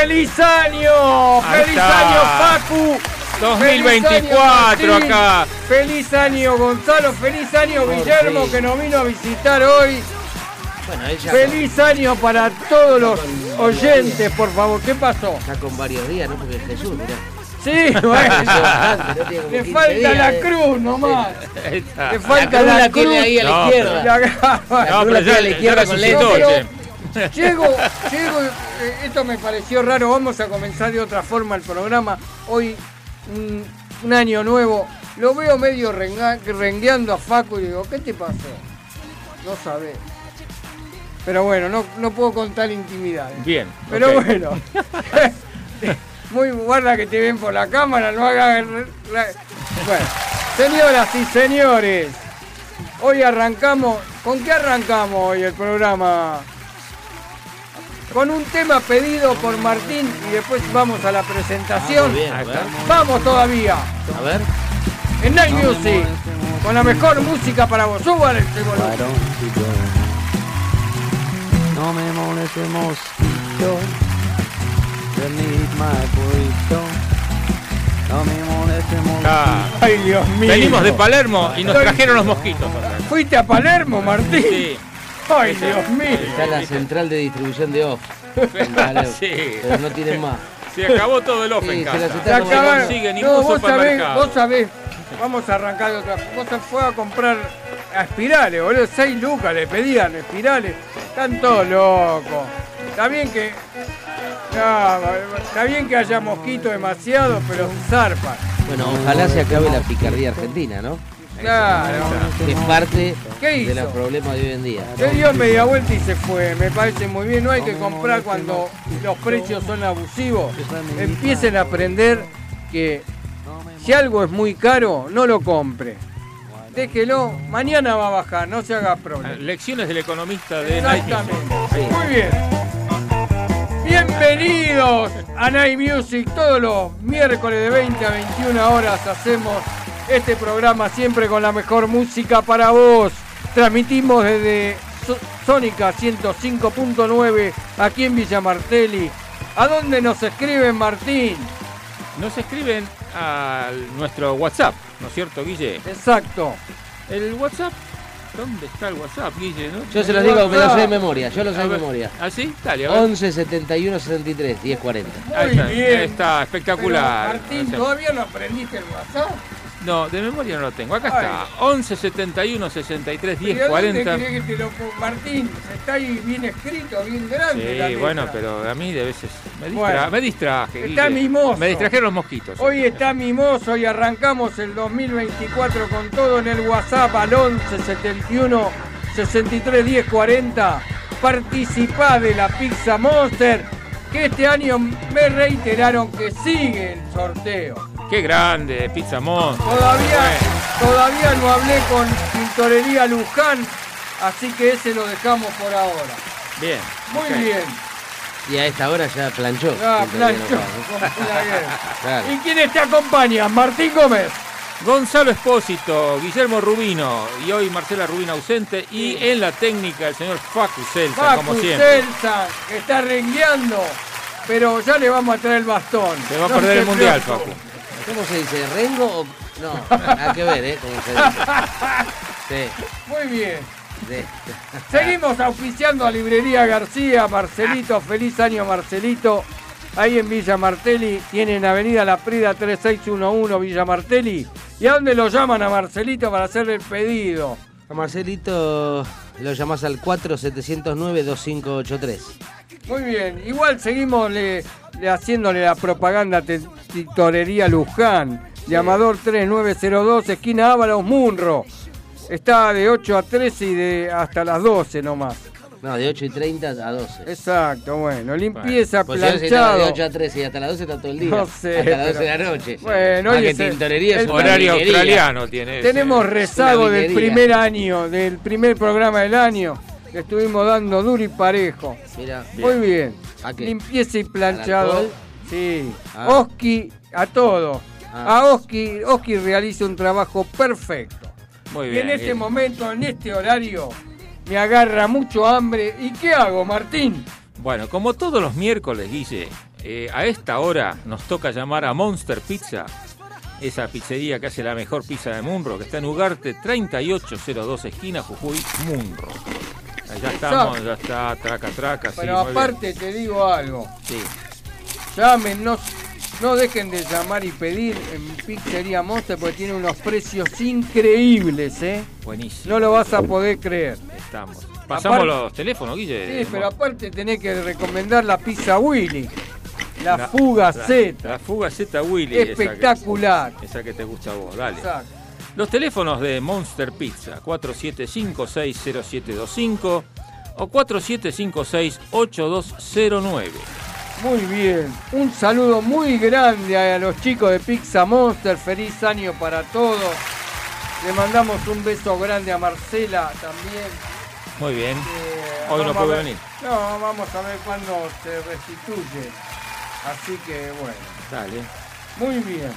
Feliz año, feliz año Facu, 2024 Feliz año, acá. Feliz año Gonzalo, feliz año Guillermo fin. que nos vino a visitar hoy, Bueno, ella feliz año para todos los oyentes, por favor, ¿qué pasó? está con varios días, ¿no? Porque es Jesús, mirá. Sí, bueno, como le 15 falta días, la eh. cruz nomás, le La falta cruz la, la cruz. tiene ahí a la No, izquierda. La- No, cruz la pero izquierda ya con. Llego, llego, eh, esto me pareció raro, vamos a comenzar de otra forma el programa. Hoy, un, un año nuevo, lo veo medio renga- rengueando a Facu y digo, ¿qué te pasó? No sabés. Pero bueno, no, no puedo contar intimidades. Bien. Pero bueno, muy guarda que te ven por la cámara, no hagas... Bueno, señoras y señores, hoy arrancamos, ¿con qué arrancamos hoy el programa? Con un tema pedido por Martín y después vamos a la presentación. Ah, bien, a ver. Vamos todavía, A ver. en Night Music, con la mejor música para vos. Suban este volumen. No me moleste mosquito. Beneath my burrito. No me moleste mosquito. Ah, Ay, Dios mío. venimos de Palermo y nos trajeron los mosquitos. acá. ¿Fuiste a Palermo, Martín? Sí. Ay, Dios mío. Está la central de distribución de off. Sí. Pero no tienen más. Se acabó todo el off Sí, en se casa. Se se acabaron. consigue No, vos sabés, vos sabés. Vamos a arrancar de otra. Vos se fue a comprar espirales, boludo. 6 lucas le pedían espirales. Están todos locos. Está bien que. No, está bien que haya mosquitos demasiado, pero se zarpan. Bueno, ojalá se acabe la picardía argentina, ¿no? Claro. Que es parte ¿Qué de los problemas de hoy en día. Se dio media vuelta y se fue. Me parece muy bien. No hay que comprar cuando los precios son abusivos. Empiecen a aprender que si algo es muy caro, no lo compre. Déjelo, mañana va a bajar, no se haga problema. Lecciones del economista de Night Exactamente. Muy bien. Bienvenidos a Night Music. Todos los miércoles de 20 a 21 horas hacemos este programa siempre con la mejor música para vos. Transmitimos desde Sónica 105.9 aquí en Villa Martelli. ¿A dónde nos escriben, Martín? Nos escriben a nuestro WhatsApp, ¿no es cierto, Guille? Exacto. El WhatsApp, ¿dónde está el WhatsApp, Guille? no? Yo se los digo, me lo sé de memoria. Yo lo sé de memoria. ¿Ah, sí? Dale, a ver. 11 71 63 10 40. Ahí está, bien. ahí está, espectacular. Pero, Martín, O sea, ¿todavía no aprendiste el WhatsApp? No, de memoria no lo tengo. Acá Ay. está. 11 71 63 ¿Y 10 a dónde 40. querés que te lo? Martín, está ahí bien escrito, bien grande. la Sí, letra. bueno, pero a mí de veces me, distra- Bueno. me distraje. Está mimoso. Me distrajeron los mosquitos. Hoy está mimoso y arrancamos el 2024 con todo en el WhatsApp al 11 71 63 10 40. Participá de la Pizza Monster, que este año me reiteraron que sigue el sorteo. Qué grande, Pizza Monster. Todavía, todavía no hablé con Tintorería Luján, así que ese lo dejamos por ahora. Bien. Muy bien. Y a esta hora ya planchó. Ah, planchó. bien. Claro. ¿Y quiénes te acompañan? Martín Gómez. Gonzalo Espósito, Guillermo Rubino y hoy Marcela Rubino ausente y en la técnica el señor Facu Celsa, como Facu siempre. Celsa, que está rengueando, pero ya le vamos a traer el bastón. Se va a perder el mundial. Facu. ¿Cómo se dice? ¿Rengo o.? No, nada que ver, ¿eh? ¿Cómo se dice? Sí, Muy bien. sí. Seguimos auspiciando a Librería García, Marcelito, feliz año Marcelito. Ahí en Villa Martelli, tienen Avenida La Prida 3611 Villa Martelli. ¿Y a dónde lo llaman a Marcelito para hacerle el pedido? A Marcelito Lo llamás al 4709-2583. Muy bien, igual seguimos le haciéndole la propaganda Tintorería Luján. Llamador 3902, esquina Ábalos Munro. Está de 8 a 13 y de hasta las 12 nomás. No, de 8 y 30 a 12. Exacto, bueno, limpieza, Pues si no, si de planchado. 8 a 13 y hasta las 12 está todo el día. No sé, Hasta las 12 de pero- la noche. Bueno, hoy es tintorería es el- Horario minería. australiano tiene ese. Tenemos rezago del primer año, del primer programa del año. Le estuvimos dando duro y parejo. Mira, Muy bien. ¿A qué? Limpieza y ¿Al planchado. Sí. Ah. Oski, a todo. Ah. A Oski, Oski realiza un trabajo perfecto. Muy Y bien. en este eh, momento, en este horario, me agarra mucho hambre. ¿Y qué hago, Martín? Bueno, como todos los miércoles, Guille, eh, a esta hora nos toca llamar a Monster Pizza, esa pizzería que hace la mejor pizza de Munro, que está en Ugarte 3802 esquina Jujuy, Munro. Allá estamos, ya está, traca, traca, Pero aparte te digo algo. Sí, Llamen, no, no dejen de llamar y pedir en Pizzería Monster porque tiene unos precios increíbles, ¿eh? buenísimo. No lo vas a poder creer. Estamos. Pasamos Aparte- los teléfonos, Guille. Sí, pero aparte tenés que recomendar la pizza Willy. La, La- fuga la- Z. La fuga Z Willy. esa que- Espectacular. Esa que, te gusta a vos, dale. Exacto. Los teléfonos de Monster Pizza, 47560725 o 47568209. Muy bien. Un saludo muy grande a los chicos de Pizza Monster. Feliz año para todos. Le mandamos un beso grande a Marcela también. Muy bien. Eh, Hoy no puede venir. No, vamos a ver cuándo se restituye. Así que bueno, Dale. muy bien.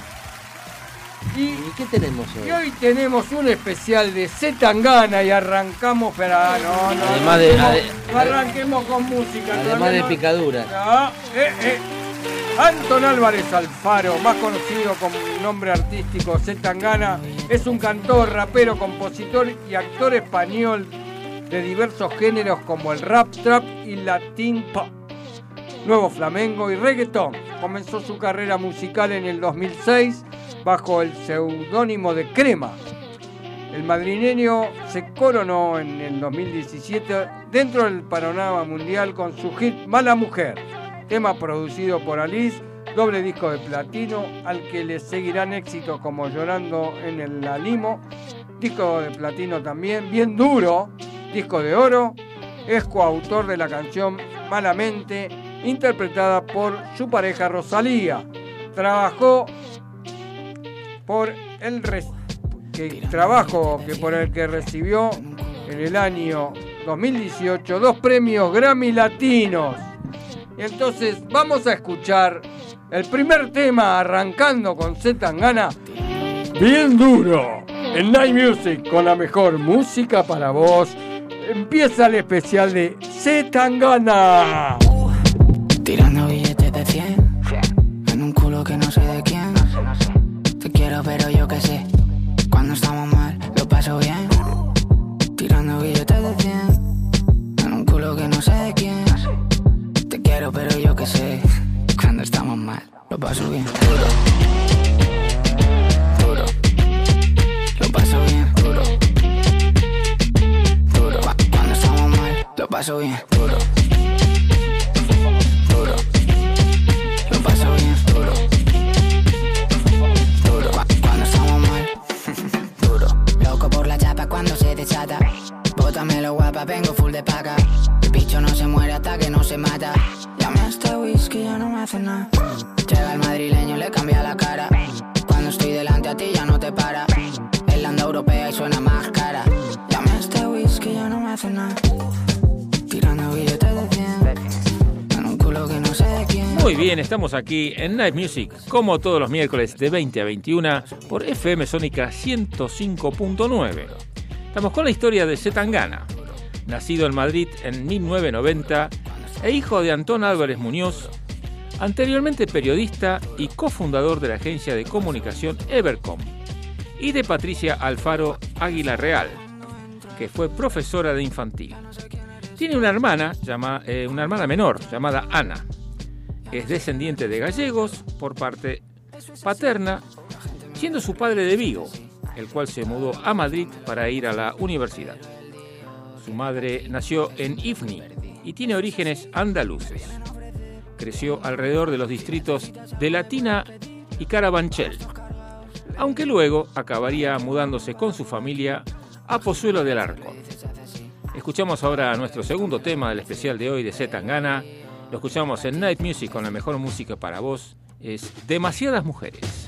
Y, ¿y qué tenemos hoy? y hoy tenemos un especial de Zetangana y arrancamos, pero ah, no, no, Además de- ade- arranquemos con música. Además de picadura. No, eh, eh. Anton Álvarez Alfaro, más conocido como nombre artístico Zetangana, es un cantor, rapero, compositor y actor español de diversos géneros como el rap, trap y latin pop, nuevo flamenco y reggaetón. Comenzó su carrera musical en el 2006 bajo el seudónimo de Crema. El madrileño se coronó en el 2017 dentro del panorama mundial con su hit Mala Mujer, tema producido por Alice, doble disco de platino, al que le seguirán éxitos como Llorando en el La Limo, disco de platino también, bien duro, disco de oro, es coautor de la canción Malamente, interpretada por su pareja Rosalía. Trabajó por el trabajo que por el que recibió en el año 2018 dos premios Grammy Latinos. Entonces vamos a escuchar el primer tema arrancando con Z Tangana, bien duro, en Night Music con la mejor música para vos. Empieza el especial de Z Tangana. Tirando lo paso bien Duro Duro Lo paso bien Duro Duro Cu- Cuando estamos mal lo paso bien Duro duro. Lo paso bien, duro. Duro. Cu- Cuando estamos mal, duro. Loco por la chapa cuando se desata. Bótamelo guapa, vengo full de paga. El bicho no se muere hasta que no se mata. Muy bien, estamos aquí en Night Music, como todos los miércoles de 20 a 21 por FM Sónica 105.9. Estamos con la historia de Zetangana, nacido en Madrid en 1990 e hijo de Antón Álvarez Muñoz, anteriormente periodista y cofundador de la agencia de comunicación Evercom, y de Patricia Alfaro Águila Real, que fue profesora de infantil. Tiene una hermana, eh, una hermana menor llamada Ana. Es descendiente de gallegos por parte paterna, siendo su padre de Vigo, el cual se mudó a Madrid para ir a la universidad. Su madre nació en Ifni y tiene orígenes andaluces. Creció alrededor de los distritos de Latina y Carabanchel, aunque luego acabaría mudándose con su familia a Pozuelo del Arco. Escuchamos ahora nuestro segundo tema del especial de hoy de Z. Lo escuchamos en Night Music con la mejor música para vos. Es Demasiadas Mujeres.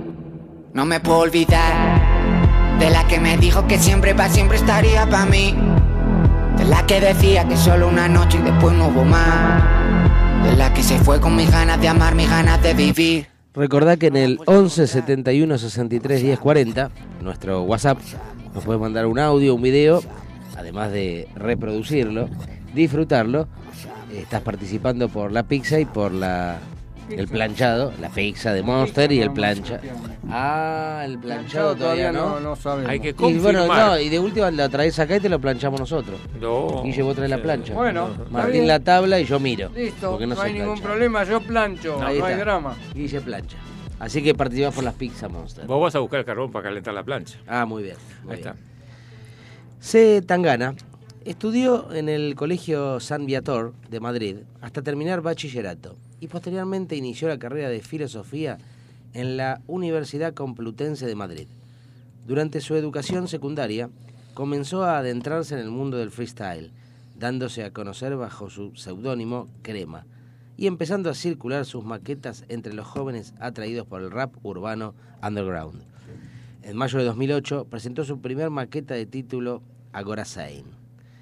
No me puedo olvidar de la que me dijo que siempre para siempre estaría para mí. De la que decía que solo una noche y después no hubo más. De la que se fue con mis ganas de amar, mis ganas de vivir. Recordá que en el 11 71 63 10 40, nuestro WhatsApp, nos puedes mandar un audio, un video, además de reproducirlo, disfrutarlo. Estás participando por la pizza y por la el planchado, la pizza de Monster y el plancha. Ah, el planchado todavía no. no sabemos. Hay que Y confirmar. bueno, no, y de última la traes acá y te lo planchamos nosotros. No. Guille, vos traes la plancha. Bueno, está Martín bien. la tabla y yo miro. Listo, porque no, no, hay sé ningún planchar. problema, yo plancho, no, Ahí hay está. drama. Guille plancha. Así que participás por las pizzas Monster. Vos vas a buscar el carbón para calentar la plancha. Ah, muy bien. muy Ahí bien. está. C. Tangana estudió en el Colegio San Viator de Madrid hasta terminar bachillerato y posteriormente inició la carrera de filosofía en la Universidad Complutense de Madrid. Durante su educación secundaria comenzó a adentrarse en el mundo del freestyle, dándose a conocer bajo su seudónimo Crema y empezando a circular sus maquetas entre los jóvenes atraídos por el rap urbano underground. En mayo de 2008 presentó su primer maqueta de título Agora Sein.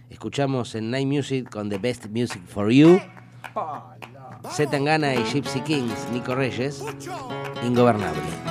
Escuchamos en Night Music con The Best Music for You, Z Tangana y Gypsy Kings, Nico Reyes, Ingobernable.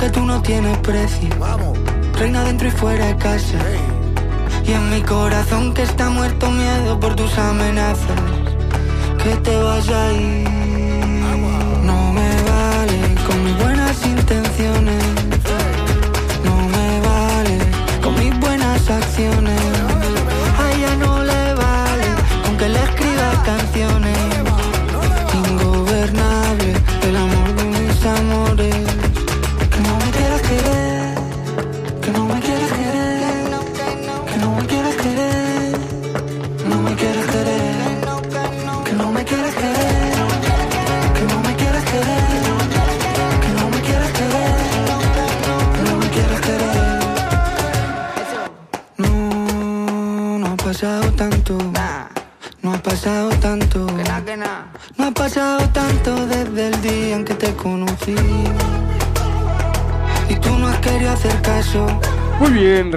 Que tú no tienes precio. Reina dentro y fuera de casa. Y en mi corazón que está muerto miedo por tus amenazas. Que te vas a ir. No me vale con mis buenas intenciones. No me vale con mis buenas acciones.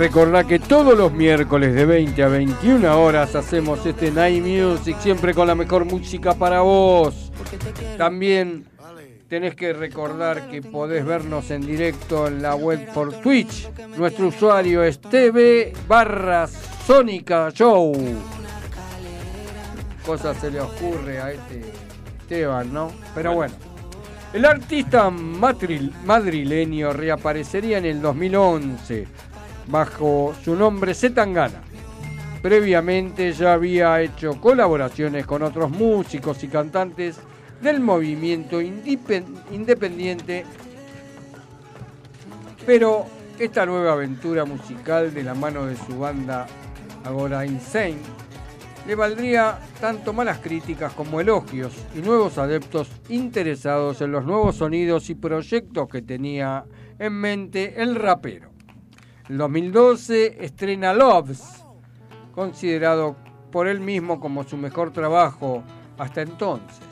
Recordá que todos los miércoles de 20 a 21 horas hacemos este Night Music, siempre con la mejor música para vos. También tenés que recordar que podés vernos en directo en la web por Twitch. Nuestro usuario es TV barra Sónica Show. Cosa se le ocurre a este Esteban, ¿no? Pero bueno. El artista madril- madrileño reaparecería en el 2011 bajo su nombre Zetangana. Previamente ya había hecho colaboraciones con otros músicos y cantantes del movimiento independiente, pero esta nueva aventura musical de la mano de su banda Agora Insane le valdría tanto malas críticas como elogios y nuevos adeptos interesados en los nuevos sonidos y proyectos que tenía en mente el rapero. En 2012 estrena Loves, considerado por él mismo como su mejor trabajo hasta entonces.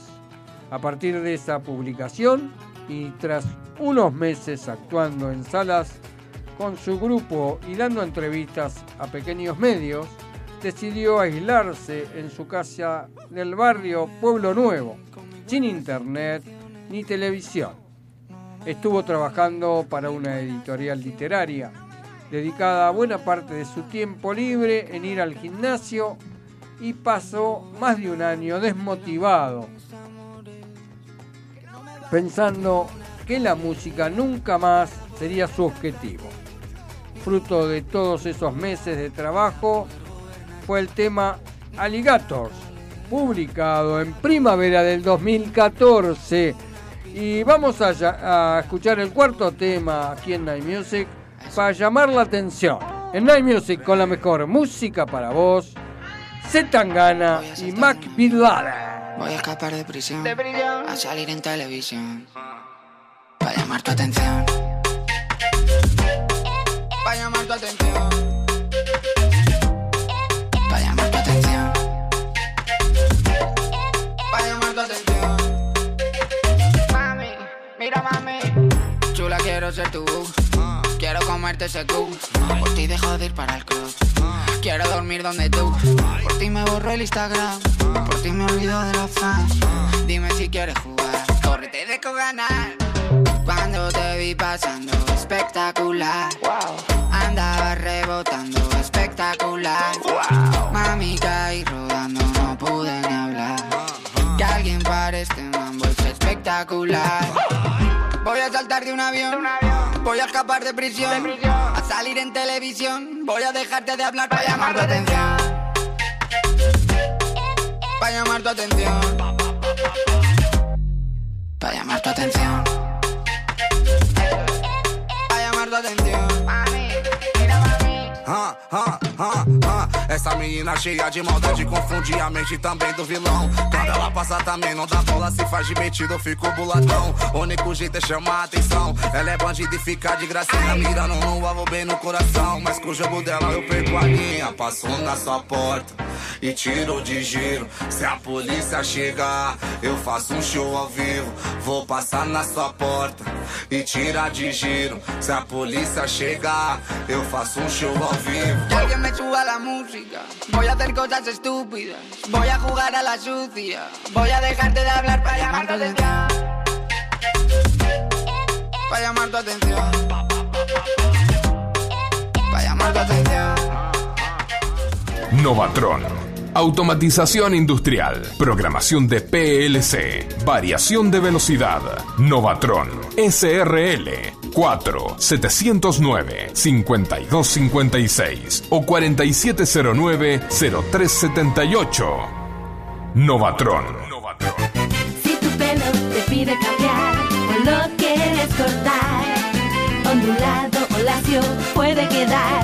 A partir de esa publicación y tras unos meses actuando en salas con su grupo y dando entrevistas a pequeños medios, decidió aislarse en su casa del barrio Pueblo Nuevo, sin internet ni televisión. Estuvo trabajando para una editorial literaria, dedicada buena parte de su tiempo libre en ir al gimnasio y pasó más de un año desmotivado, pensando que la música nunca más sería su objetivo. Fruto de todos esos meses de trabajo fue el tema Alligators, publicado en primavera del 2014. Y vamos a, escuchar el cuarto tema aquí en Night Music para llamar la atención. En Night Music con la mejor música para vos, Zetangana y Mac Bin Laden. Voy a escapar de prisión, a salir en televisión, para llamar tu atención, para llamar tu atención, para llamar tu atención, para llamar tu atención. Mami, mira mami, chula quiero ser. Quiero comerte ese cu, por ti dejo de ir para el club. Quiero dormir donde tú, por ti me borro el Instagram, por ti me olvido de los fans. Dime si quieres jugar, corre, te dejo ganar. Cuando te vi pasando, espectacular. Andaba rebotando, espectacular. Mami caí rodando, no pude ni hablar. Que alguien pare este mambo es espectacular. Voy a saltar de un avión, voy a escapar de prisión, a salir en televisión, voy a dejarte de hablar para llamar tu atención. Para llamar tu atención. Para llamar tu atención. Para llamar tu atención. Mami, mira mami. Essa menina cheia de maldade confunde a mente também do vilão. Quando ela passa também não dá bola, se faz de metido, eu fico buladão. O único jeito é chamar a atenção. Ela é bandida e fica de gracinha, mirando no alvo bem no coração. Mas com o jogo dela eu perco a linha. Passou na sua porta e tirou de giro. Se a polícia chegar, eu faço um show ao vivo. Vou passar na sua porta e tirar de giro. Se a polícia chegar, eu faço um show ao vivo. Voy a hacer cosas estúpidas. Voy a jugar a la sucia. Voy a dejarte de hablar para llamar tu atención. Para llamar tu atención. Para llamar tu atención. Novatron. Automatización industrial. Programación de PLC. Variación de velocidad. Novatron. SRL. 4 709 5256 o 4709 0378. Novatron. Si tu pelo te pide cambiar o lo quieres cortar, ondulado o lacio puede quedar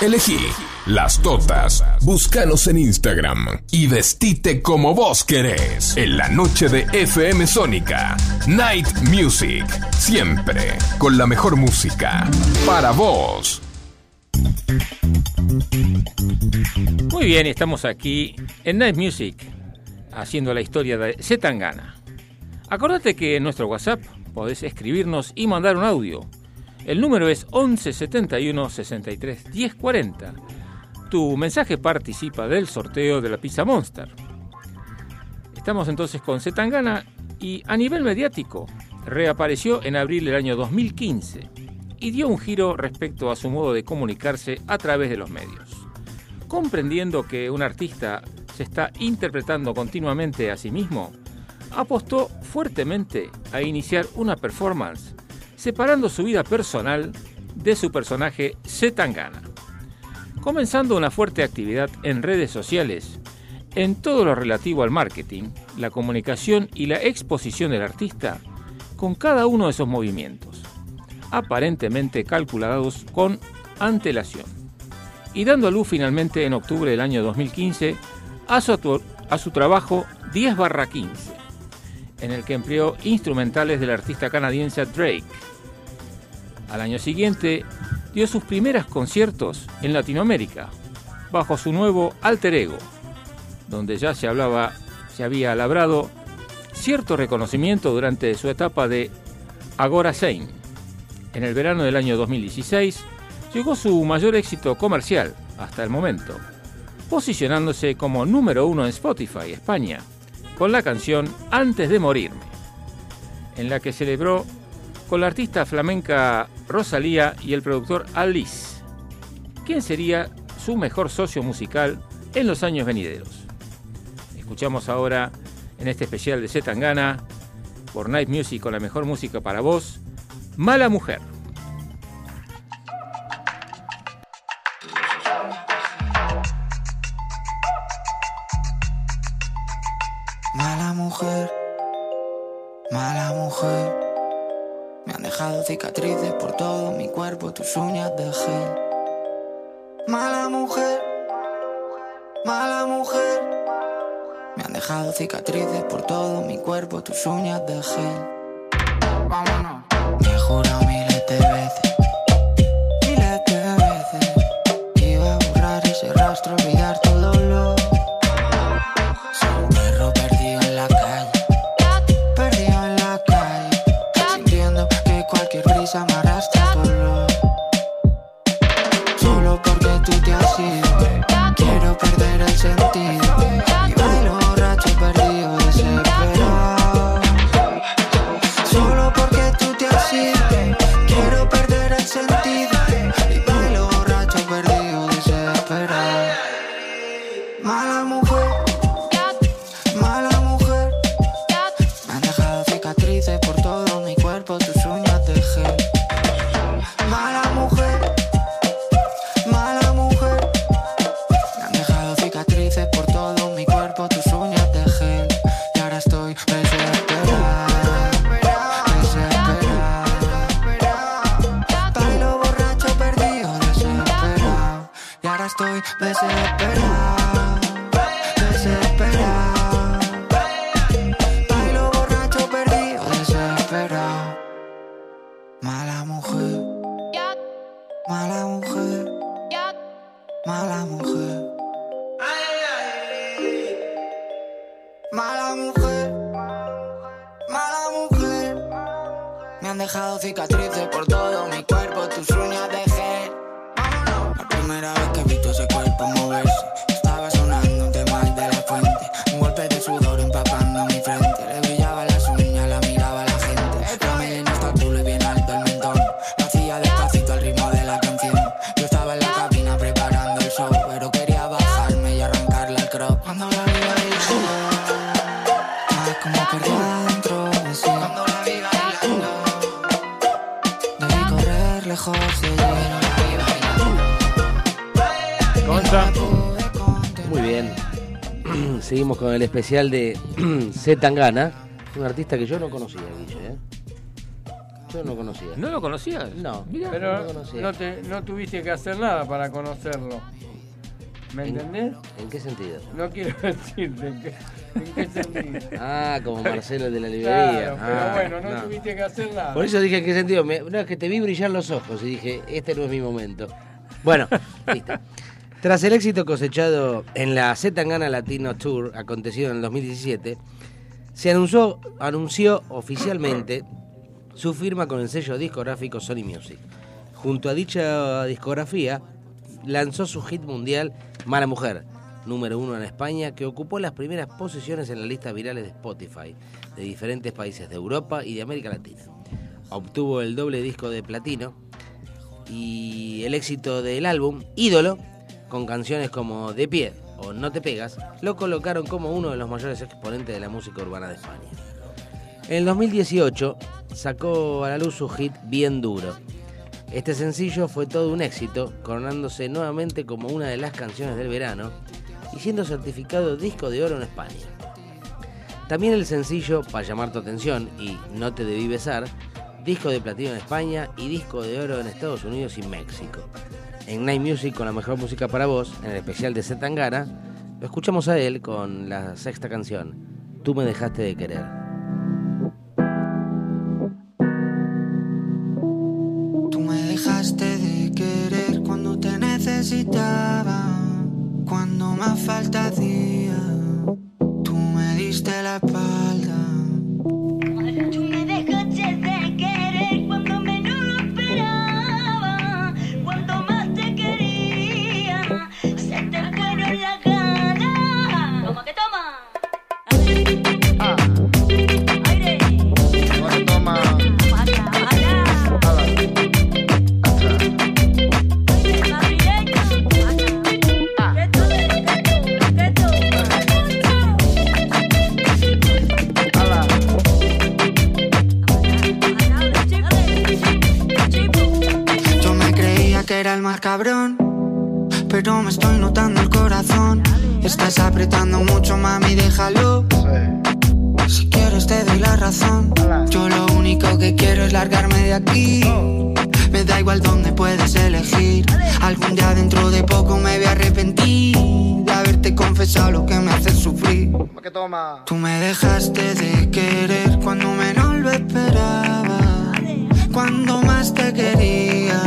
Elegí las totas. Búscanos en Instagram y vestite como vos querés. En la noche de FM Sónica. Night Music. Siempre con la mejor música. Para vos. Muy bien, estamos aquí en Night Music haciendo la historia de Zetangana. Acordate que en nuestro WhatsApp podés escribirnos y mandar un audio. El número es 11 71 63 10 40. Tu mensaje participa del sorteo de la Pizza Monster. Estamos entonces con Zetangana y a nivel mediático reapareció en abril del año 2015 y dio un giro respecto a su modo de comunicarse a través de los medios. Comprendiendo que un artista se está interpretando continuamente a sí mismo, apostó fuertemente a iniciar una performance separando su vida personal de su personaje Zetangana. Comenzando una fuerte actividad en redes sociales, en todo lo relativo al marketing, la comunicación y la exposición del artista, con cada uno de esos movimientos, aparentemente calculados con antelación, y dando a luz finalmente en octubre del año 2015 a su, a su trabajo 10 barra 15, en el que empleó instrumentales del artista canadiense Drake. Al año siguiente dio sus primeros conciertos en Latinoamérica, bajo su nuevo alter ego, donde ya se hablaba, se había labrado cierto reconocimiento durante su etapa de Agora Sein. En el verano del año 2016 llegó su mayor éxito comercial hasta el momento, posicionándose como número uno en Spotify, España, con la canción Antes de Morirme, en la que celebró con la artista flamenca Rosalía y el productor Alice, quien sería su mejor socio musical en los años venideros. Escuchamos ahora en este especial de Zetangana por Night Music con la mejor música para vos, Mala Mujer. Mala mujer, mala mujer. Me han dejado cicatrices por todo mi cuerpo, tus uñas de gel. Mala mujer, mala mujer. Me han dejado cicatrices por todo mi cuerpo, tus uñas de gel. Vámonos. Me especial de Z Tangana, un artista que yo no conocía, Guille. ¿eh? Yo no conocía. ¿No lo conocías? No, Pero no conocía. no, te, no tuviste que hacer nada para conocerlo. ¿Me ¿En- entendés? ¿En qué sentido? No quiero decirte en qué, en qué sentido. Ah, como Marcelo el de la librería. Claro, pero Ah, bueno, no, no. tuviste que hacer nada. Por eso dije en qué sentido. Me- no, es que te vi brillar los ojos y dije, este no es mi momento. Bueno, listo. Tras el éxito cosechado en la Z Tangana Latino Tour, acontecido en el 2017, se anunció, anunció oficialmente su firma con el sello discográfico Sony Music. Junto a dicha discografía, lanzó su hit mundial Mala Mujer, número uno en España, que ocupó las primeras posiciones en las listas virales de Spotify de diferentes países de Europa y de América Latina. Obtuvo el doble disco de platino y el éxito del álbum Ídolo, con canciones como De pie o No te pegas, lo colocaron como uno de los mayores exponentes de la música urbana de España. En el 2018 sacó a la luz su hit Bien Duro. Este sencillo fue todo un éxito, coronándose nuevamente como una de las canciones del verano y siendo certificado disco de oro en España. También el sencillo Para llamar tu atención y No te debí besar, disco de platino en España y disco de oro en Estados Unidos y México. En Night Music con la mejor música para vos, en el especial de Zetangana, lo escuchamos a él con la sexta canción, Tú me dejaste de querer. Tú me dejaste de querer cuando te necesitaba, cuando más falta hacía. Tú me diste la espalda. Tú me dejaste de querer cuando menos lo esperaba. Cuando más te quería,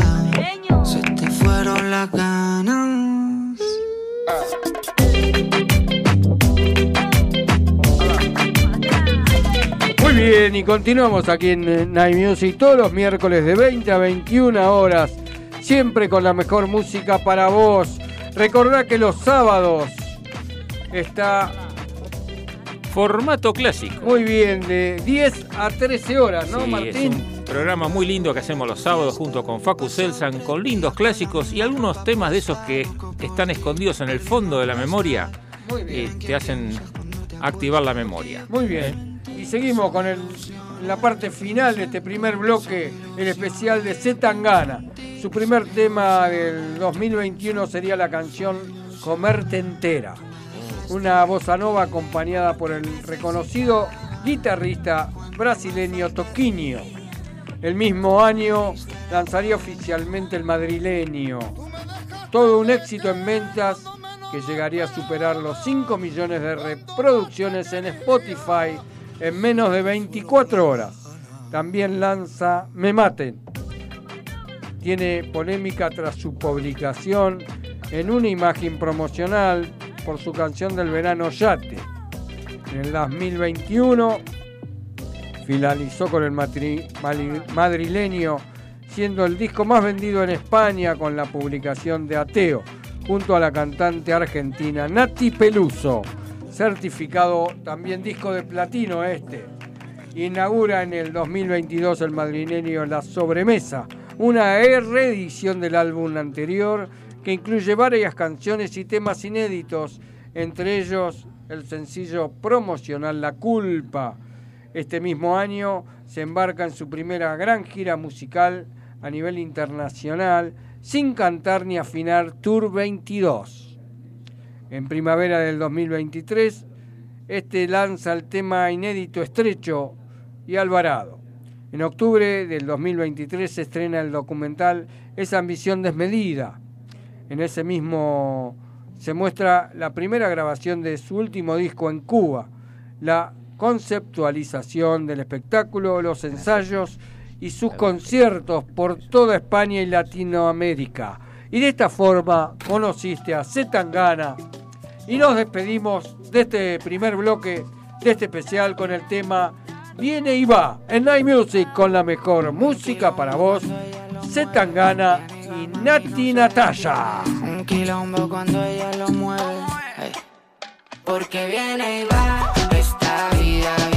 se te fueron las ganas. Muy bien, y continuamos aquí en Night Music todos los miércoles de 20 a 21 horas, siempre con la mejor música para vos. Recordá que los sábados está Formato clásico. muy bien, de 10 a 13 horas, ¿no, Sí, Martín? Es un programa muy lindo que hacemos los sábados junto con Facu Selsan, con lindos clásicos y algunos temas de esos que están escondidos en el fondo de la memoria y te hacen activar la memoria. Muy bien. Y seguimos con el, la parte final de este primer bloque, el especial de Z Tangana. Su primer tema del 2021 sería la canción Comerte entera. Una bossa nova acompañada por el reconocido guitarrista brasileño Toquinho. El mismo año lanzaría oficialmente el madrileño. Todo un éxito en ventas que llegaría a superar los 5 millones de reproducciones en Spotify en menos de 24 horas. También lanza Me Maten. Tiene polémica tras su publicación en una imagen promocional por su canción del verano Yate. En el 2021 finalizó con el madrileño, siendo el disco más vendido en España con la publicación de Ateo, junto a la cantante argentina Nati Peluso, certificado también disco de platino este. Inaugura en el 2022 el madrileño La Sobremesa, una reedición del álbum anterior que incluye varias canciones y temas inéditos, entre ellos el sencillo promocional La Culpa. Este mismo año se embarca en su primera gran gira musical a nivel internacional, sin cantar ni afinar Tour 22. En primavera del 2023, este lanza el tema inédito Estrecho y Alvarado. En octubre del 2023 se estrena el documental Esa ambición desmedida. En ese mismo se muestra la primera grabación de su último disco en Cuba, la conceptualización del espectáculo, los ensayos y sus conciertos por toda España y Latinoamérica. Y de esta forma conociste a Zetangana y nos despedimos de este primer bloque, de este especial con el tema Viene y va en Night Music con la mejor música para vos, Zetangana y Nati Natasha. Un quilombo cuando ella lo mueve. Porque viene y va, esta vida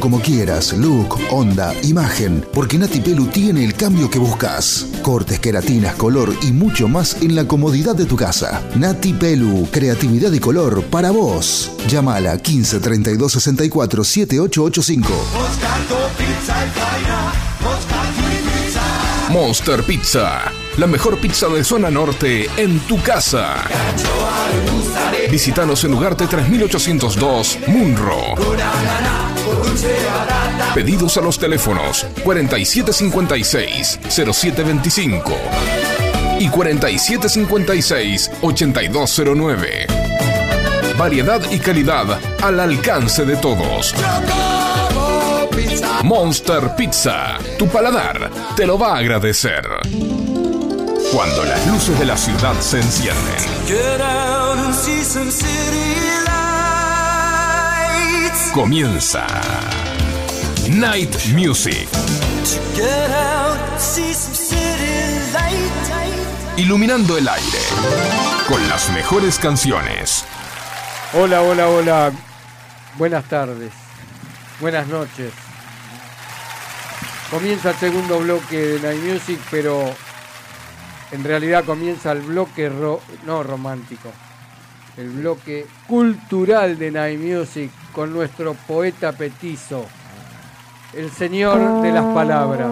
Como quieras, look, onda, imagen, porque Nati Pelu tiene el cambio que buscas. Cortes, queratinas, color y mucho más en la comodidad de tu casa. Nati Pelu, creatividad y color para vos. Llámala 15 32 64 7885. Moscato Pizza è faina, Moscato Pizza. Monster Pizza, la mejor pizza de zona norte en tu casa. Visítanos en Ugarte 3802, Munro. Pedidos a los teléfonos 4756-0725 y 4756-8209. Variedad y calidad al alcance de todos. Monster Pizza, tu paladar te lo va a agradecer. Cuando las luces de la ciudad se encienden. Comienza Night Music, iluminando el aire con las mejores canciones. Hola, hola, hola. Buenas tardes. Buenas noches. Comienza el segundo bloque de Night Music, pero en realidad comienza el bloque no romántico. El bloque cultural de Night Music con nuestro poeta petizo, el señor de las palabras.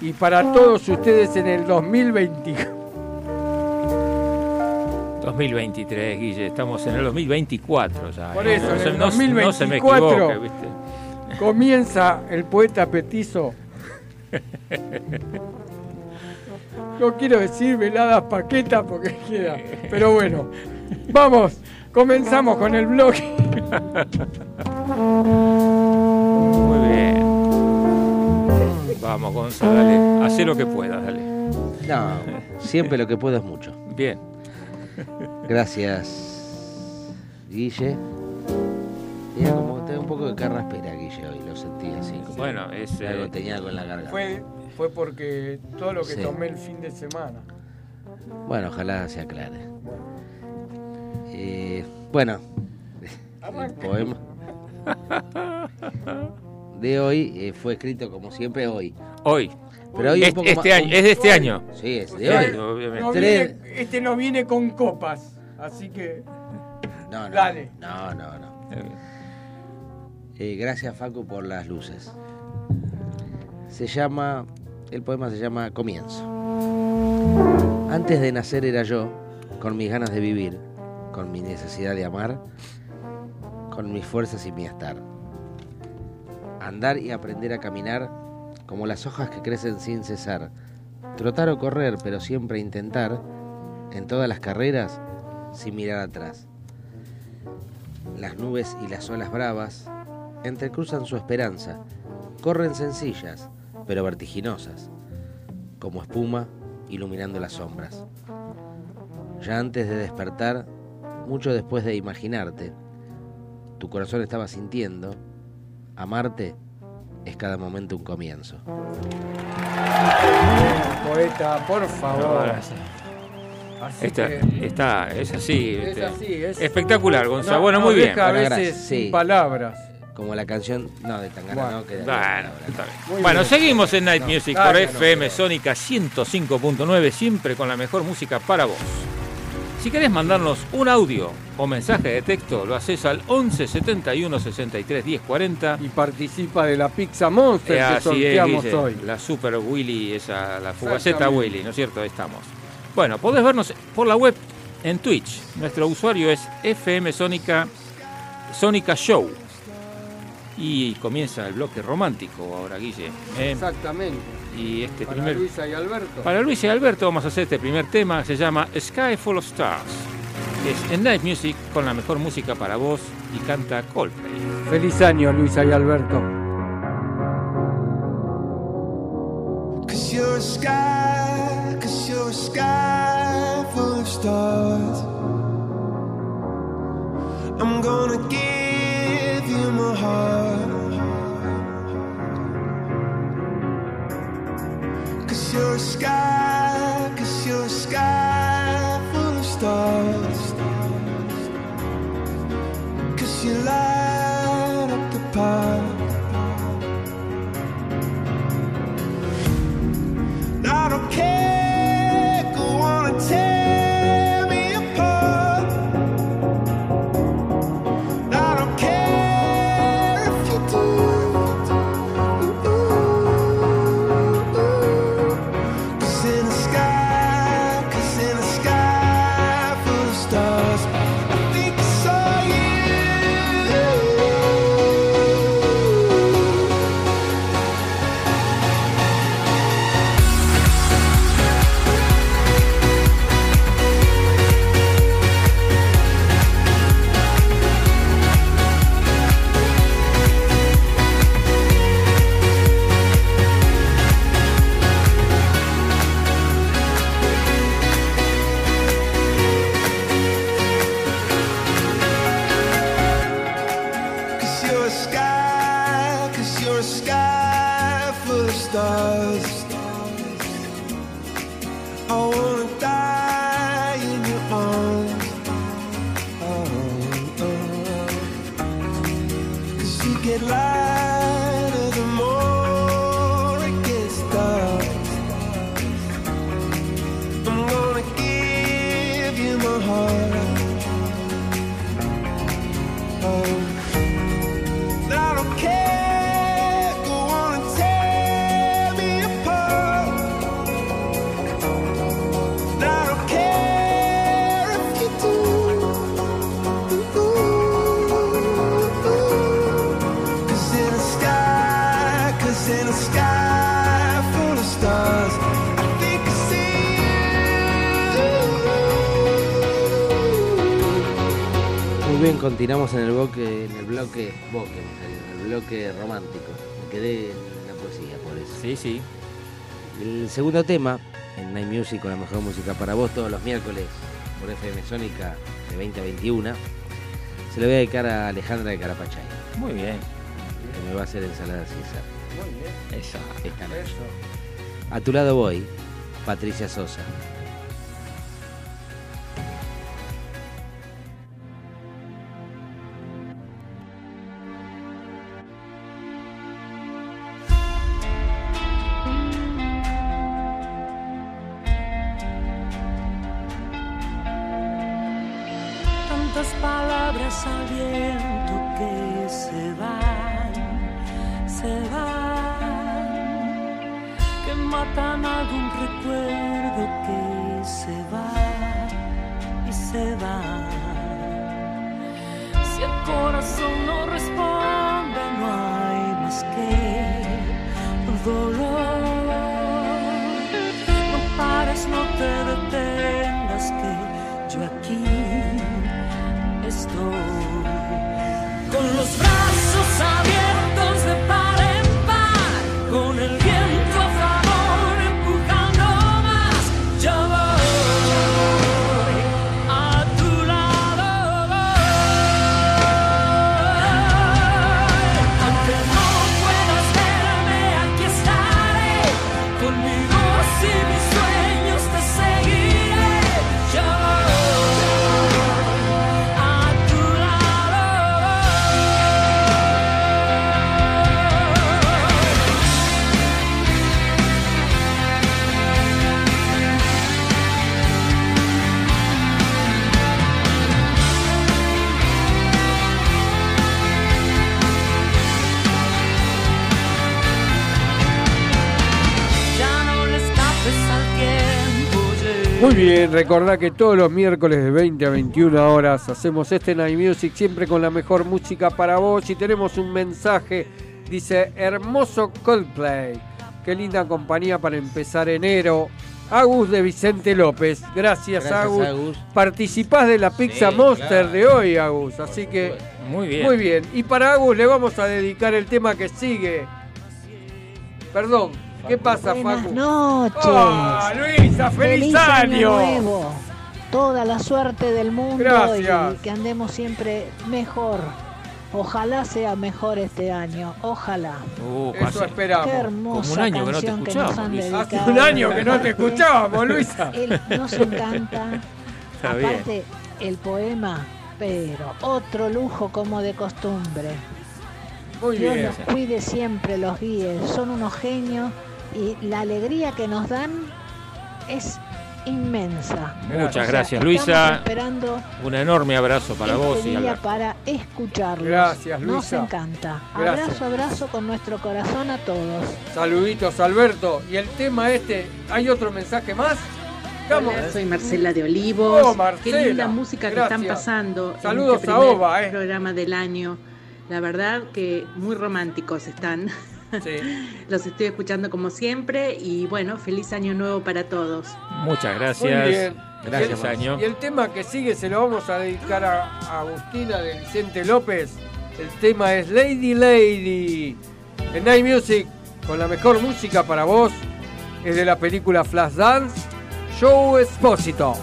Y para todos ustedes en el 2020. 2023, Guille, estamos en el 2024 ya. Por ¿eh? eso, no, en el no- no se me 2024 ¿viste? Comienza el poeta petizo No quiero decir veladas paquetas porque queda. Pero bueno, vamos, comenzamos con el blog. Muy bien. Vamos, Gonzalo, dale. Hacé lo que puedas, dale. No, siempre lo que puedo es mucho. Bien. Gracias, Guille. Tenía como tengo un poco de carraspera, Guille, hoy lo sentí así. Como Bueno, es, algo eh, tenía algo en la garganta. Fue, fue porque todo lo que Sí. tomé el fin de semana. Bueno, ojalá se aclare. Eh, bueno, el poema de hoy eh, fue escrito como siempre hoy. Hoy. Pero hoy un Es- poco este más- año, es de este año. Sí, es de Este hoy. obviamente. No viene- este no viene con copas, así que No, no, Dale. no, no, no. Eh, gracias Facu por las luces. Se llama, el poema se llama Comienzo. Antes de nacer era yo, con mis ganas de vivir, con mi necesidad de amar, con mis fuerzas y mi estar. Andar y aprender a caminar como las hojas que crecen sin cesar. Trotar o correr, pero siempre intentar, en todas las carreras, sin mirar atrás. Las nubes y las olas bravas entrecruzan su esperanza, corren sencillas, pero vertiginosas, como espuma iluminando las sombras. Ya antes de despertar, mucho después de imaginarte, tu corazón estaba sintiendo, amarte es cada momento un comienzo. poeta, por favor. Así Está, que- está, es así. Es este, así, es- Espectacular, Gonzalo. No, bueno, no muy bien. a Bueno, veces sí. palabras. Como la canción, no, de Tangana, Bueno, no, que Bueno, está bien. Bueno, bien. seguimos en Night No, Music claro por FM Sónica 105.9, siempre con la mejor música para vos. Si querés mandarnos un audio o mensaje de texto, lo haces al 11 71 63 10 40. Y participa de la Pizza Monster Eh, que es, sorteamos Guille, hoy. la Super Willy, esa, la fugaceta. Willy, ¿no es cierto? Ahí estamos. Bueno, podés vernos por la web en Twitch. Nuestro usuario es FM Sónica, Sónica Show. Y comienza el bloque romántico ahora, Guille. ¿eh? Exactamente. Y este Para primer. Luisa y Alberto. Para Luis y Alberto vamos a hacer este primer tema se llama Sky Full of Stars. es en Night Music con la mejor música para vos y canta Coldplay. Feliz año, Luisa y Alberto. Cause you're a sky, cause you're a sky full of stars. I'm gonna give you my heart. Cause you're a sky, Continuamos en el bloque, en el bloque, bloque, me salió, en el bloque romántico. Me quedé en la poesía por eso. Sí, sí. El segundo tema, en Night Music con la mejor música para vos todos los miércoles por FM Sónica de 20 a 21, se lo voy a dedicar a Alejandra de Carapachay, Muy bien. que me va a hacer ensalada César. Muy bien. Esa. Esta noche. Eso. A tu lado voy, Patricia Sosa. Matan algún recuerdo que se va y se va. Si el corazón no responde, no hay más que dolor. Bien, recordá que todos los miércoles de 20 a 21 horas hacemos este Night Music siempre con la mejor música para vos y tenemos un mensaje, dice hermoso Coldplay, qué linda compañía para empezar enero. Agus de Vicente López, gracias, Gracias, Agus. Agus. Participás de la Pizza Sí, Monster claro. de hoy, Agus, así que Muy bien. muy bien. Y para Agus le vamos a dedicar el tema que sigue. Perdón, ¿qué pasa, Buenas Facu? noches. Ah, Luisa, feliz, año. nuevo. Toda la suerte del mundo Gracias. y que andemos siempre mejor. Ojalá sea mejor este año. Ojalá. Uh, Eso esperamos. Qué hermosa Como un año que no te canción que escuchábamos, nos han Luisa. Hace dedicado. un año que no te escuchábamos, Luisa. Él nos encanta. Está bien. Aparte, el poema, pero otro lujo como de costumbre. Muy Dios bien. los cuide siempre, los guíe. Son unos genios y la alegría que nos dan es inmensa. Muchas O sea, gracias, Luisa. esperando Un enorme abrazo para este vos y Alberto. para escucharlos. Gracias, Nos Luisa. encanta. Gracias. Abrazo, abrazo con nuestro corazón a todos. Saluditos, Alberto. Y el tema este, ¿hay otro mensaje más? Hola, soy Marcela de Olivos. Oh, Marcela. Qué linda música que están pasando. Saludos en este a Oba, eh. programa del año. La verdad que muy románticos están. Sí. Los estoy escuchando como siempre y bueno, feliz año nuevo para todos. Muchas gracias. Muy bien. Gracias, Y el- año. Y el tema que sigue se lo vamos a dedicar a, a Agustina de Vicente López. El tema es Lady Lady. En Night Music, con la mejor música para vos, es de la película Flashdance, Show Espósito.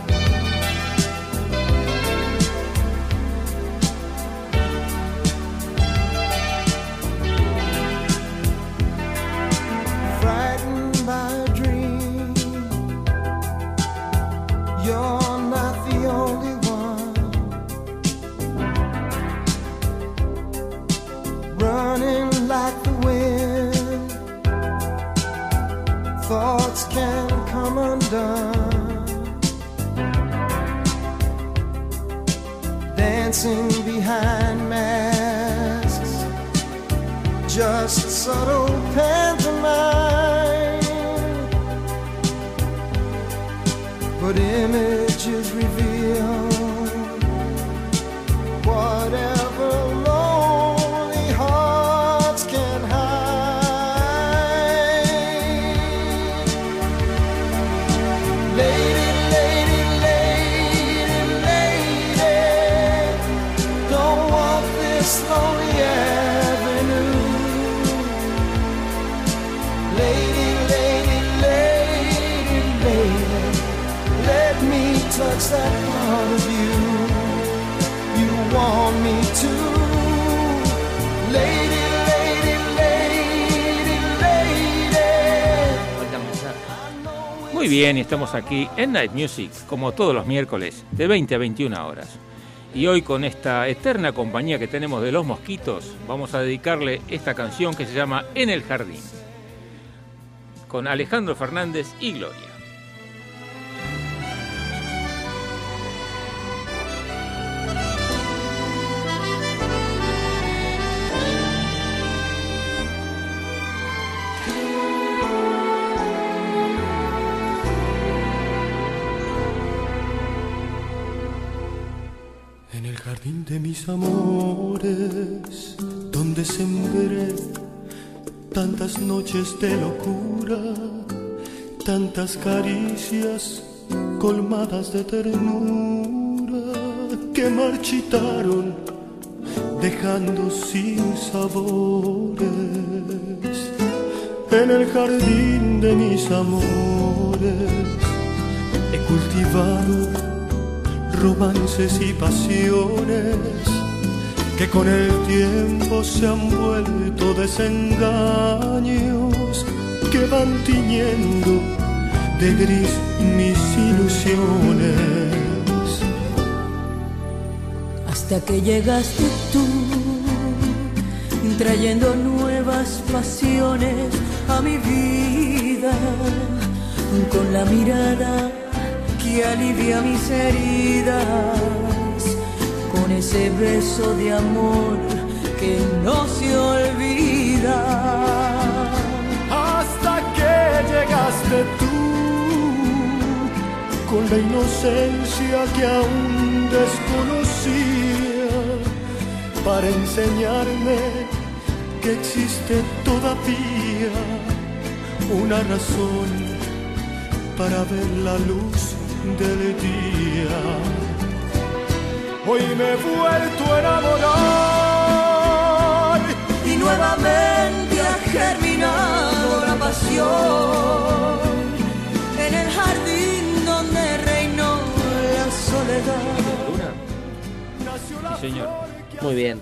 Just subtle pantomime. Bien, estamos aquí en Night Music, como todos los miércoles, de 20 a 21 horas. Y hoy con esta eterna compañía que tenemos de los mosquitos, vamos a dedicarle esta canción que se llama En el Jardín, con Alejandro Fernández y Gloria. Amores, donde sembré tantas noches de locura, tantas caricias colmadas de ternura que marchitaron dejando sin sabores. En el jardín de mis amores he cultivado romances y pasiones que con el tiempo se han vuelto desengaños que van tiñendo de gris mis ilusiones. hasta que llegaste tú, trayendo nuevas pasiones a mi vida, con la mirada que alivia mis heridas, con ese beso de amor que no se olvida. Hasta que llegaste tú, con la inocencia que aún desconocía, para enseñarme que existe todavía una razón para ver la luz del día. Hoy me he vuelto a enamorar y nuevamente ha germinado la pasión en el jardín donde reinó la soledad. Sí, señor. Muy bien.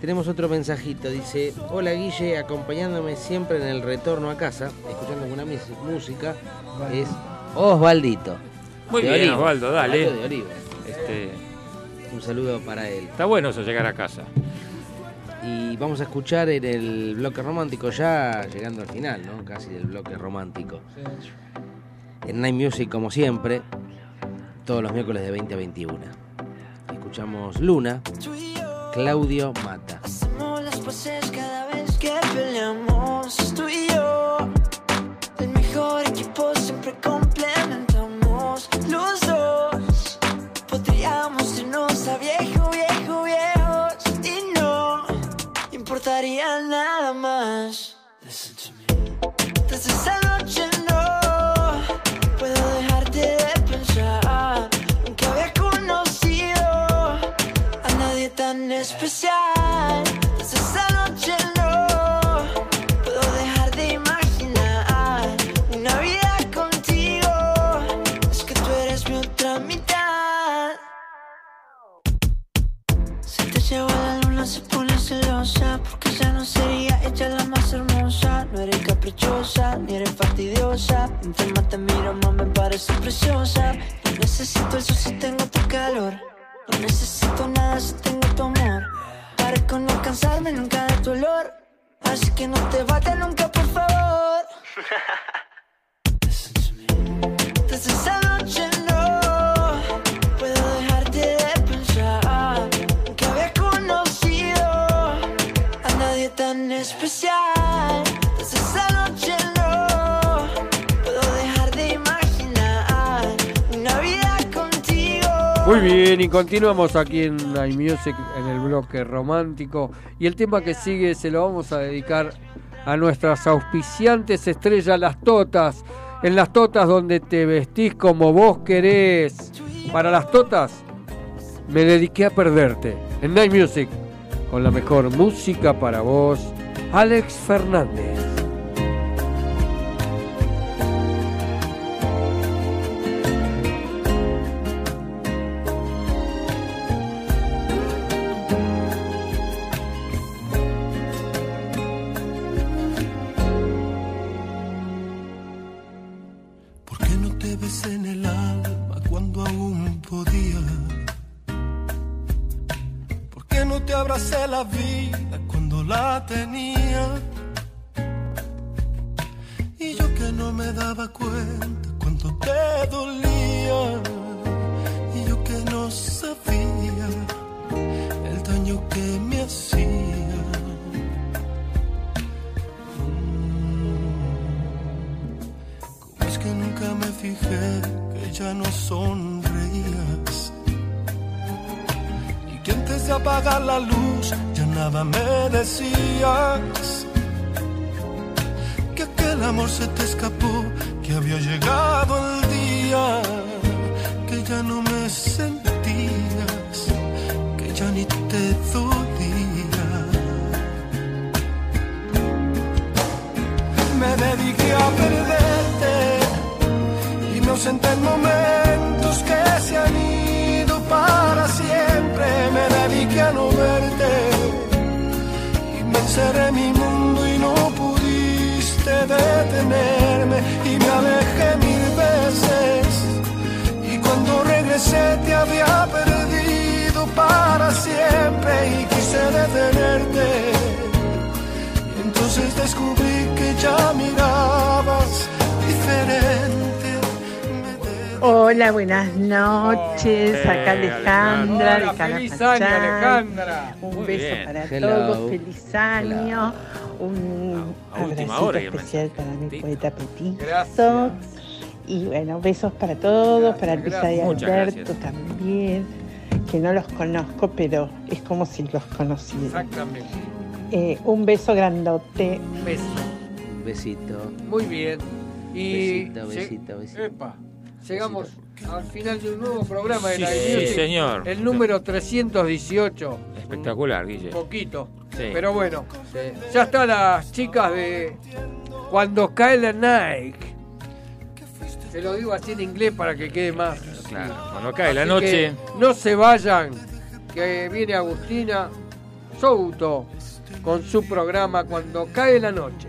Tenemos otro mensajito, dice, hola Guille, acompañándome siempre en el retorno a casa, escuchando alguna música, es Osvaldito. Muy De bien, Olivo. Osvaldo, dale. Osvaldo de Olivo. Este, Un saludo para él. está bueno eso, llegar a casa. Y vamos a escuchar en el bloque romántico ya llegando al final, ¿no? Casi del bloque romántico. En Night Music, como siempre, todos los miércoles de 20 a 21. Escuchamos Luna, Claudio Mata. Hacemos las cada vez que peleamos nada más. Más te miro me parece preciosa. No necesito el sol si tengo tu calor. No necesito nada si tengo tu amor. Parezco no cansarme nunca de tu olor. Así que no te vayas nunca por favor Muy bien, y continuamos aquí en Night Music en el bloque romántico. Y el tema que sigue se lo vamos a dedicar a nuestras auspiciantes estrellas, las Totas. En las Totas donde te vestís como vos querés. Para las Totas me dediqué a perderte. En Night Music, con la mejor música para vos, Alex Fernández. Acá Alejandra Hola, de Canapachán. feliz año, Alejandra. Un Muy beso bien. para Hello. todos. Feliz año. Un a última abracito hora que me especial para mi poeta Petito. Gracias. Y bueno, besos para todos, para Lisa y Alberto también, que no los conozco, pero es como si los conociera. Exactamente. Eh, un beso grandote. Un beso. Un besito. Muy bien. Y Besito, besito, besito. Epa, llegamos al final de un nuevo programa de Sí, la sí, señor. El número 318. Espectacular, Guille. Poquito. Sí. Pero bueno, ya están las chicas de Cuando cae la Nike. Se lo digo así en inglés para que quede más. Claro, cuando cae la noche. no se vayan, que viene Agustina Souto con su programa Cuando cae la noche.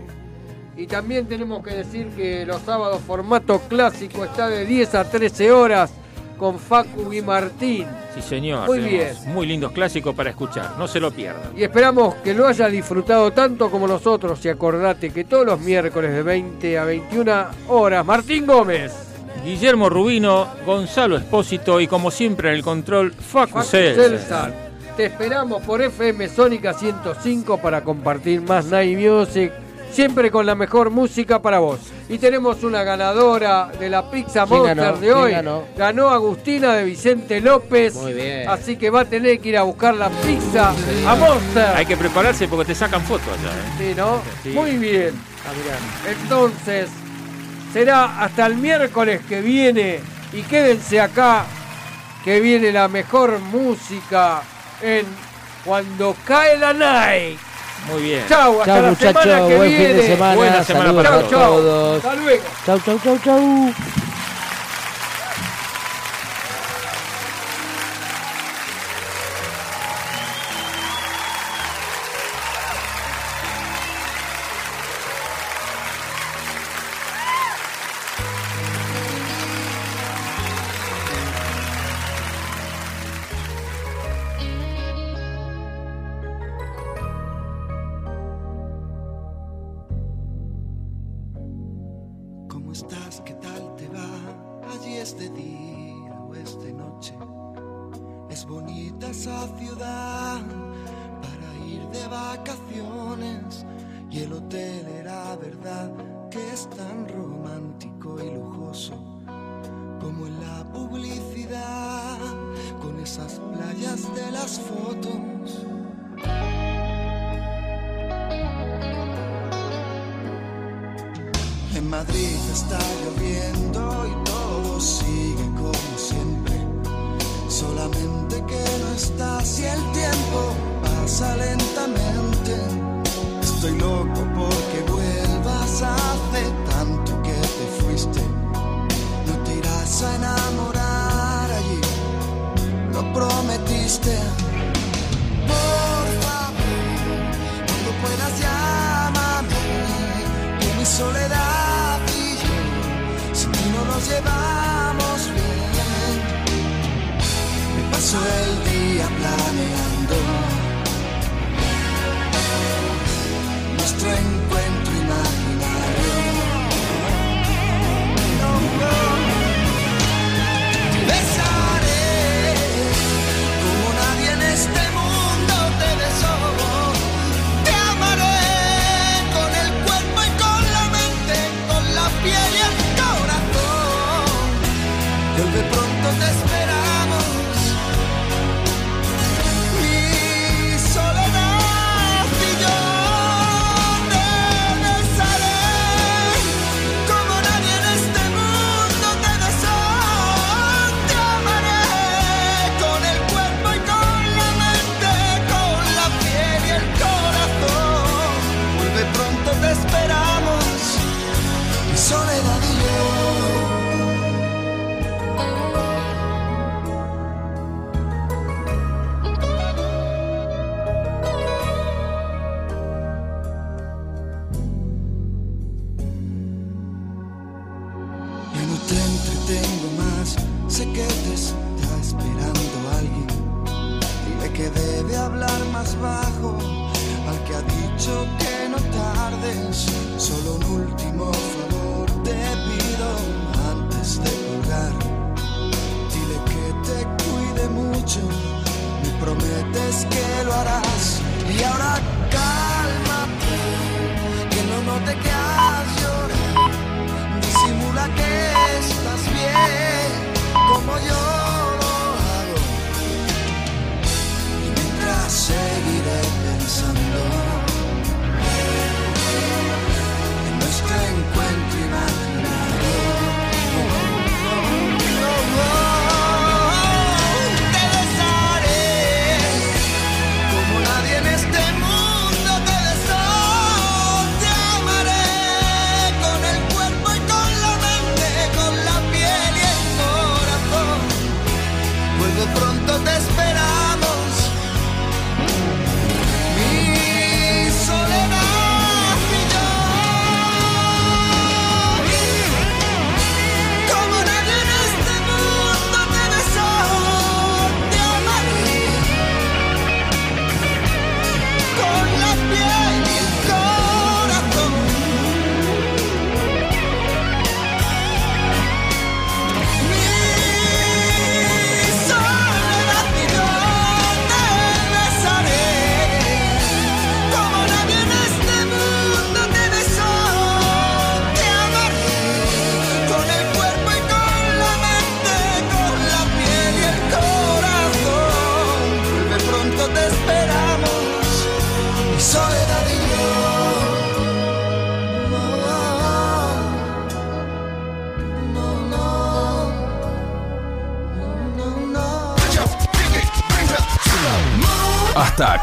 Y también tenemos que decir que los sábados formato clásico está de 10 a 13 horas con Facu y Martín. Sí, señor. Muy tenemos Muy lindos clásicos para escuchar. No se lo pierdan. Y esperamos que lo hayas disfrutado tanto como nosotros. Y acordate que todos los miércoles de 20 a 21 horas, Martín Gómez. Guillermo Rubino, Gonzalo Espósito y como siempre en el control, Facu, Facu. Te esperamos por FM Sónica 105 para compartir más Night Music, siempre con la mejor música para vos. Y tenemos una ganadora de la Pizza ¿Quién Monster ganó? de hoy. ¿Quién ganó? Ganó Agustina de Vicente López. Muy bien. Así que va a tener que ir a buscar la pizza a Monster. Hay que prepararse porque te sacan fotos allá. ¿eh? Sí, ¿no? Sí. Muy bien. Entonces, será hasta el miércoles que viene. Y quédense acá, que viene la mejor música en Cuando cae la night. Muy bien. Chau, hasta Chao la muchachos, semana que buen viene. fin de semana. Buena semana Saludos para Chau, todos. Hasta luego. Chau, chau, chau, chau.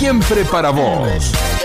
siempre para vos.